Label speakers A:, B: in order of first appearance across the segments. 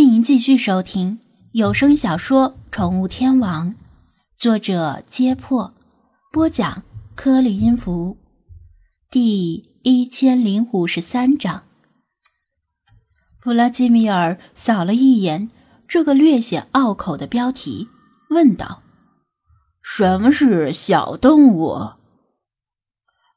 A: 欢迎继续收听有声小说《宠物天王》，作者：揭破，播讲：颗粒音符，第一千零五十三章。弗拉基米尔扫了一眼这个略显拗口的标题，问道：“
B: 什么是小动物？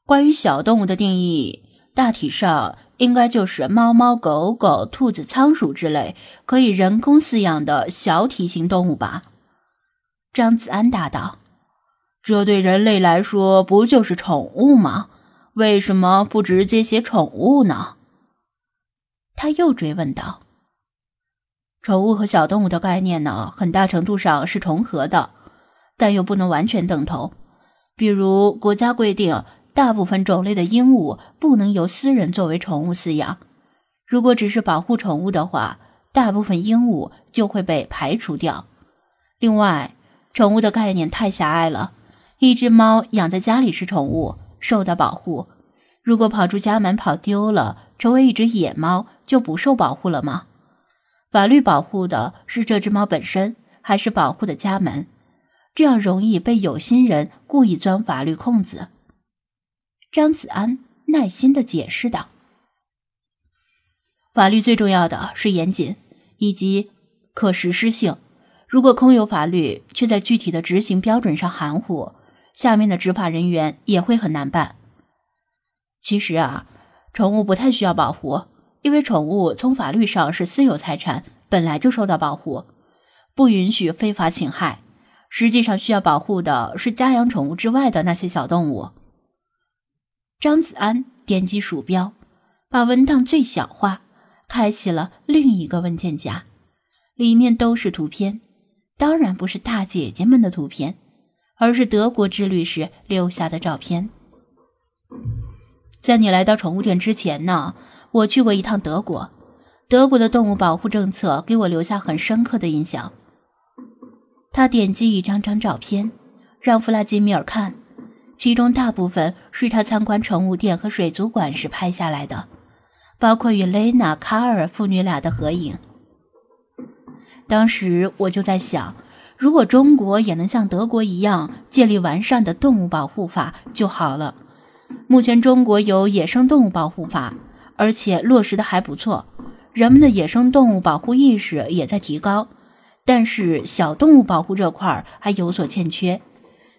A: 关于小动物的定义，大体上……”应该就是猫猫狗狗、兔子、仓鼠之类可以人工饲养的小体型动物吧？张子安答道：“
B: 这对人类来说不就是宠物吗？为什么不直接写宠物呢？”
A: 他又追问道：“宠物和小动物的概念呢，很大程度上是重合的，但又不能完全等同。比如国家规定。”大部分种类的鹦鹉不能由私人作为宠物饲养。如果只是保护宠物的话，大部分鹦鹉就会被排除掉。另外，宠物的概念太狭隘了。一只猫养在家里是宠物，受到保护；如果跑出家门跑丢了，成为一只野猫，就不受保护了吗？法律保护的是这只猫本身，还是保护的家门？这样容易被有心人故意钻法律空子。张子安耐心的解释道：“法律最重要的是严谨以及可实施性。如果空有法律，却在具体的执行标准上含糊，下面的执法人员也会很难办。其实啊，宠物不太需要保护，因为宠物从法律上是私有财产，本来就受到保护，不允许非法侵害。实际上需要保护的是家养宠物之外的那些小动物。”张子安点击鼠标，把文档最小化，开启了另一个文件夹，里面都是图片，当然不是大姐姐们的图片，而是德国之旅时留下的照片。在你来到宠物店之前呢，我去过一趟德国，德国的动物保护政策给我留下很深刻的印象。他点击一张张照片，让弗拉基米尔看。其中大部分是他参观宠物店和水族馆时拍下来的，包括与雷娜、卡尔父女俩的合影。当时我就在想，如果中国也能像德国一样建立完善的动物保护法就好了。目前中国有野生动物保护法，而且落实的还不错，人们的野生动物保护意识也在提高，但是小动物保护这块还有所欠缺。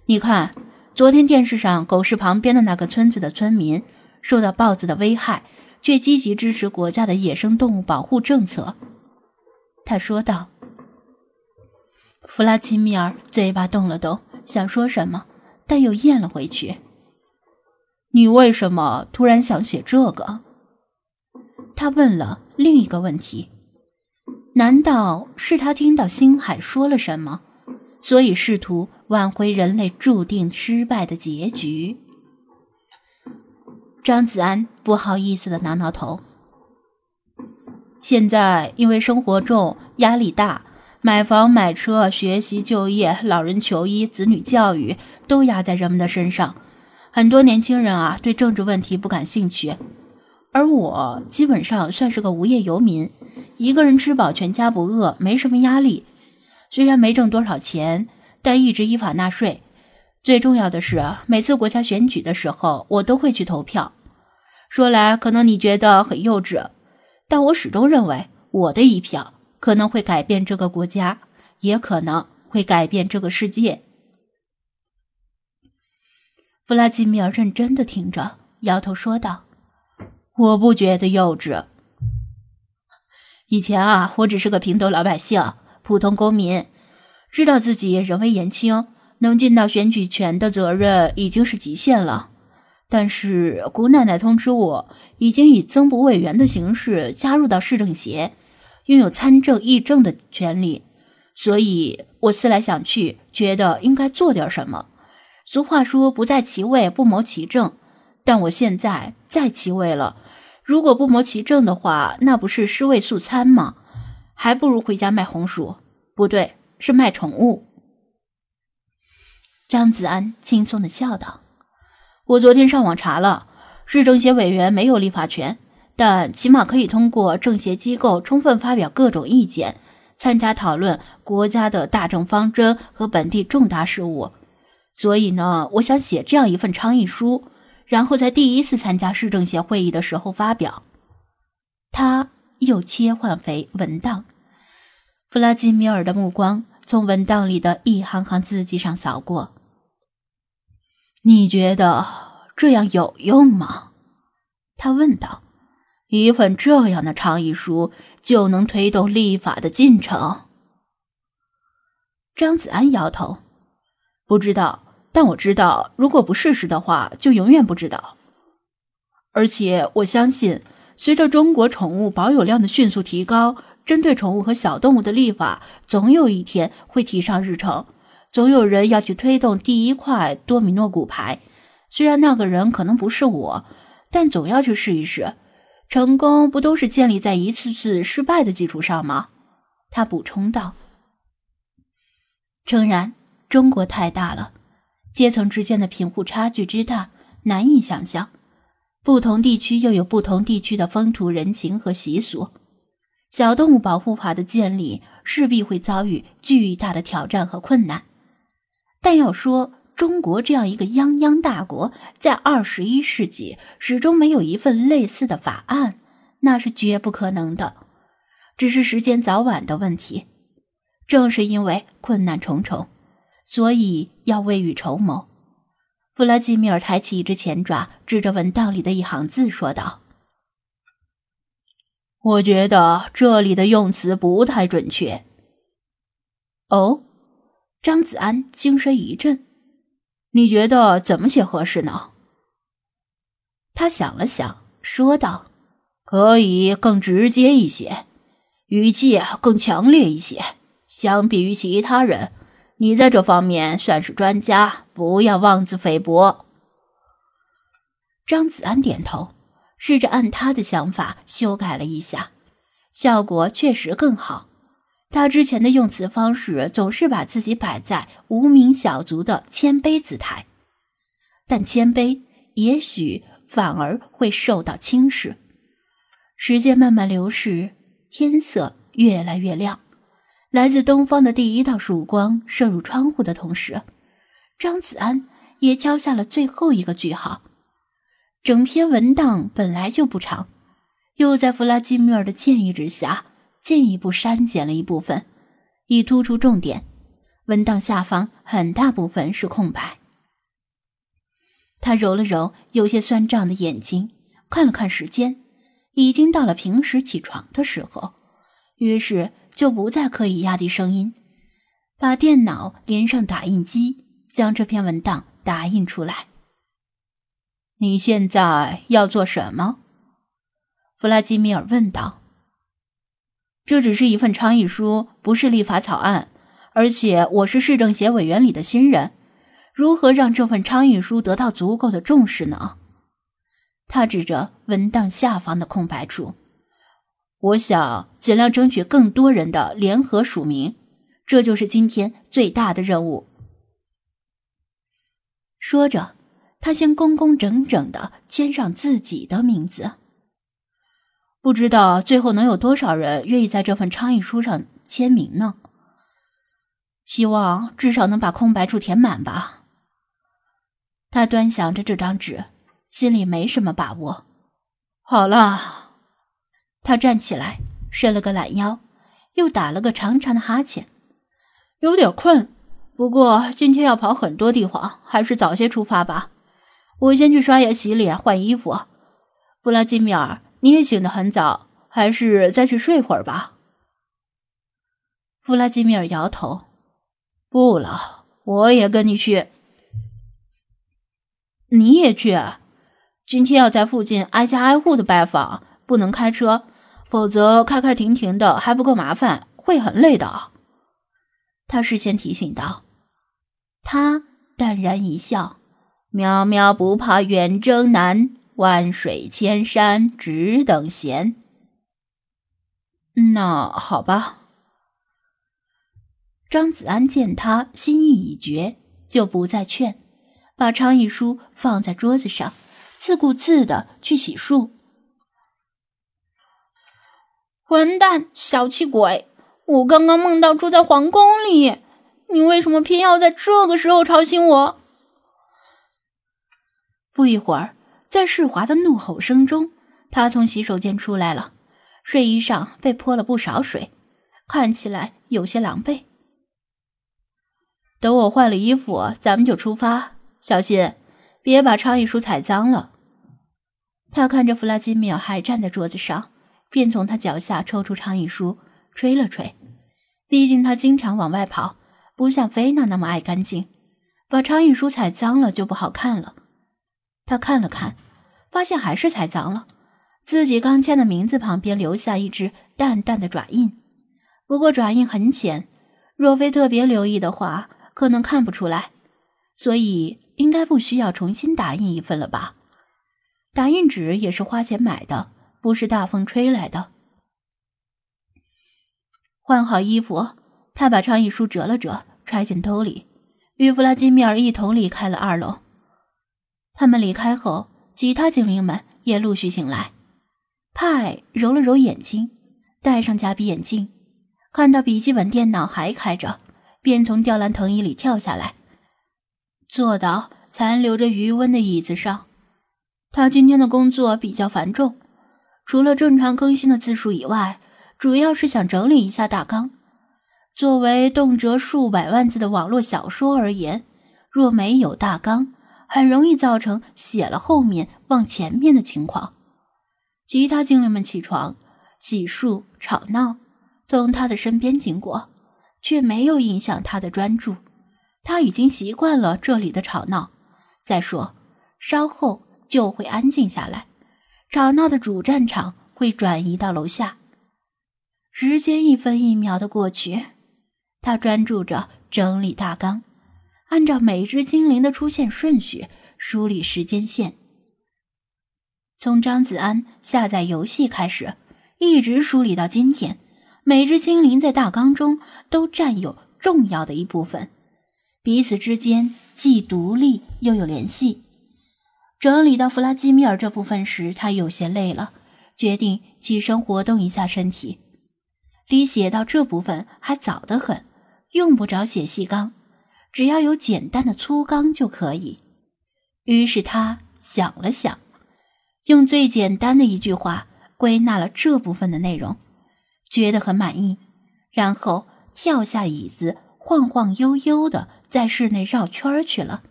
A: 你看。昨天电视上，狗市旁边的那个村子的村民受到豹子的危害，却积极支持国家的野生动物保护政策。他说道。弗拉基米尔嘴巴动了动，想说什么，但又咽了回去。
B: 你为什么突然想写这个？
A: 他问了另一个问题。难道是他听到星海说了什么？所以试图挽回人类注定失败的结局。张子安不好意思的挠挠头。现在因为生活重、压力大，买房、买车、学习、就业、老人求医、子女教育都压在人们的身上，很多年轻人啊对政治问题不感兴趣，而我基本上算是个无业游民，一个人吃饱全家不饿，没什么压力。虽然没挣多少钱，但一直依法纳税。最重要的是，每次国家选举的时候，我都会去投票。说来可能你觉得很幼稚，但我始终认为，我的一票可能会改变这个国家，也可能会改变这个世界。弗拉基米尔认真的听着，摇头说道：“
B: 我不觉得幼稚。
A: 以前啊，我只是个平头老百姓。”普通公民知道自己人微言轻，能尽到选举权的责任已经是极限了。但是姑奶奶通知我，已经以增补委员的形式加入到市政协，拥有参政议政的权利。所以我思来想去，觉得应该做点什么。俗话说“不在其位，不谋其政”，但我现在在其位了。如果不谋其政的话，那不是尸位素餐吗？还不如回家卖红薯，不对，是卖宠物。张子安轻松的笑道：“我昨天上网查了，市政协委员没有立法权，但起码可以通过政协机构充分发表各种意见，参加讨论国家的大政方针和本地重大事务。所以呢，我想写这样一份倡议书，然后在第一次参加市政协会议的时候发表。他又切换为文档，弗拉基米尔的目光从文档里的一行行字迹上扫过。你觉得这样有用吗？他问道。一份这样的倡议书就能推动立法的进程？张子安摇头，不知道。但我知道，如果不试试的话，就永远不知道。而且我相信，随着中国宠物保有量的迅速提高，针对宠物和小动物的立法总有一天会提上日程。总有人要去推动第一块多米诺骨牌，虽然那个人可能不是我，但总要去试一试。成功不都是建立在一次次失败的基础上吗？他补充道。诚然，中国太大了，阶层之间的贫富差距之大，难以想象。不同地区又有不同地区的风土人情和习俗，小动物保护法的建立势必会遭遇巨大的挑战和困难。但要说，中国这样一个泱泱大国，在二十一世纪始终没有一份类似的法案，那是绝不可能的，只是时间早晚的问题。正是因为困难重重，所以要未雨绸缪。弗拉基米尔抬起一只前爪，指着文档里的一行字说道：“我觉得这里的用词不太准确。”哦，张子安精神一振。你觉得怎么写合适呢？他想了想，说道：“可以更直接一些，语气更强烈一些。相比于其他人，你在这方面算是专家，不要妄自菲薄。”张子安点头，试着按他的想法修改了一下，效果确实更好。他之前的用词方式总是把自己摆在无名小卒的谦卑姿态，但谦卑也许反而会受到轻视。时间慢慢流逝，天色越来越亮，来自东方的第一道曙光射入窗户的同时，张子安也敲下了最后一个句号。整篇文档本来就不长，又在弗拉基米尔的建议之下。进一步删减了一部分，以突出重点。文档下方很大部分是空白。他揉了揉有些酸胀的眼睛，看了看时间，已经到了平时起床的时候，于是就不再刻意压低声音，把电脑连上打印机，将这篇文档打印出来。你现在要做什么？弗拉基米尔问道。这只是一份倡议书，不是立法草案，而且我是市政协委员里的新人，如何让这份倡议书得到足够的重视呢？他指着文档下方的空白处，我想尽量争取更多人的联合署名，这就是今天最大的任务。说着，他先工工整整的签上自己的名字。不知道最后能有多少人愿意在这份倡议书上签名呢？希望至少能把空白处填满吧。他端详着这张纸，心里没什么把握。好了，他站起来，伸了个懒腰，又打了个长长的哈欠，有点困。不过今天要跑很多地方，还是早些出发吧。我先去刷牙、洗脸、换衣服。弗拉基米尔。你也醒得很早，还是再去睡会儿吧。弗拉基米尔摇头：“不了，我也跟你去。你也去？今天要在附近挨家挨户的拜访，不能开车，否则开开停停的还不够麻烦，会很累的。”他事先提醒道。他淡然一笑：“喵喵不怕远征难。”万水千山只等闲。那好吧。张子安见他心意已决，就不再劝，把倡议书放在桌子上，自顾自的去洗漱。混蛋，小气鬼！我刚刚梦到住在皇宫里，你为什么偏要在这个时候吵醒我？”
B: 不一会儿，在世华的怒吼声中，他从洗手间出来了，睡衣上被泼了不少水，看起来有些狼狈。等我换了衣服，咱们就出发。小心，别把倡议书踩脏了。他看着弗拉基米尔还站在桌子上，便从他脚下抽出倡议书，吹了吹。毕竟他经常往外跑，不像菲娜那么爱干净，把倡议书踩脏了就不好看了。他看了看，发现还是踩脏了，自己刚签的名字旁边留下一只淡淡的爪印，不过爪印很浅，若非特别留意的话，可能看不出来，所以应该不需要重新打印一份了吧？打印纸也是花钱买的，不是大风吹来的。换好衣服，他把倡议书折了折，揣进兜里，与弗拉基米尔一同离开了二楼。他们离开后，其他精灵们也陆续醒来。派揉了揉眼睛，戴上假鼻眼镜，看到笔记本电脑还开着，便从吊篮藤椅里跳下来，坐到残留着余温的椅子上。他今天的工作比较繁重，除了正常更新的字数以外，主要是想整理一下大纲。作为动辄数百万字的网络小说而言，若没有大纲，很容易造成写了后面忘前面的情况。其他精灵们起床、洗漱、吵闹，从他的身边经过，却没有影响他的专注。他已经习惯了这里的吵闹。再说，稍后就会安静下来，吵闹的主战场会转移到楼下。时间一分一秒的过去，他专注着整理大纲。按照每只精灵的出现顺序梳理时间线，从张子安下载游戏开始，一直梳理到今天。每只精灵在大纲中都占有重要的一部分，彼此之间既独立又有联系。整理到弗拉基米尔这部分时，他有些累了，决定起身活动一下身体。离写到这部分还早得很，用不着写细纲。只要有简单的粗纲就可以。于是他想了想，用最简单的一句话归纳了这部分的内容，觉得很满意，然后跳下椅子，晃晃悠悠的在室内绕圈去了。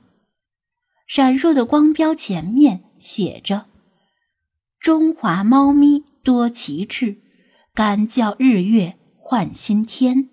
B: 闪烁的光标前面写着：“中华猫咪多奇志，敢叫日月换新天。”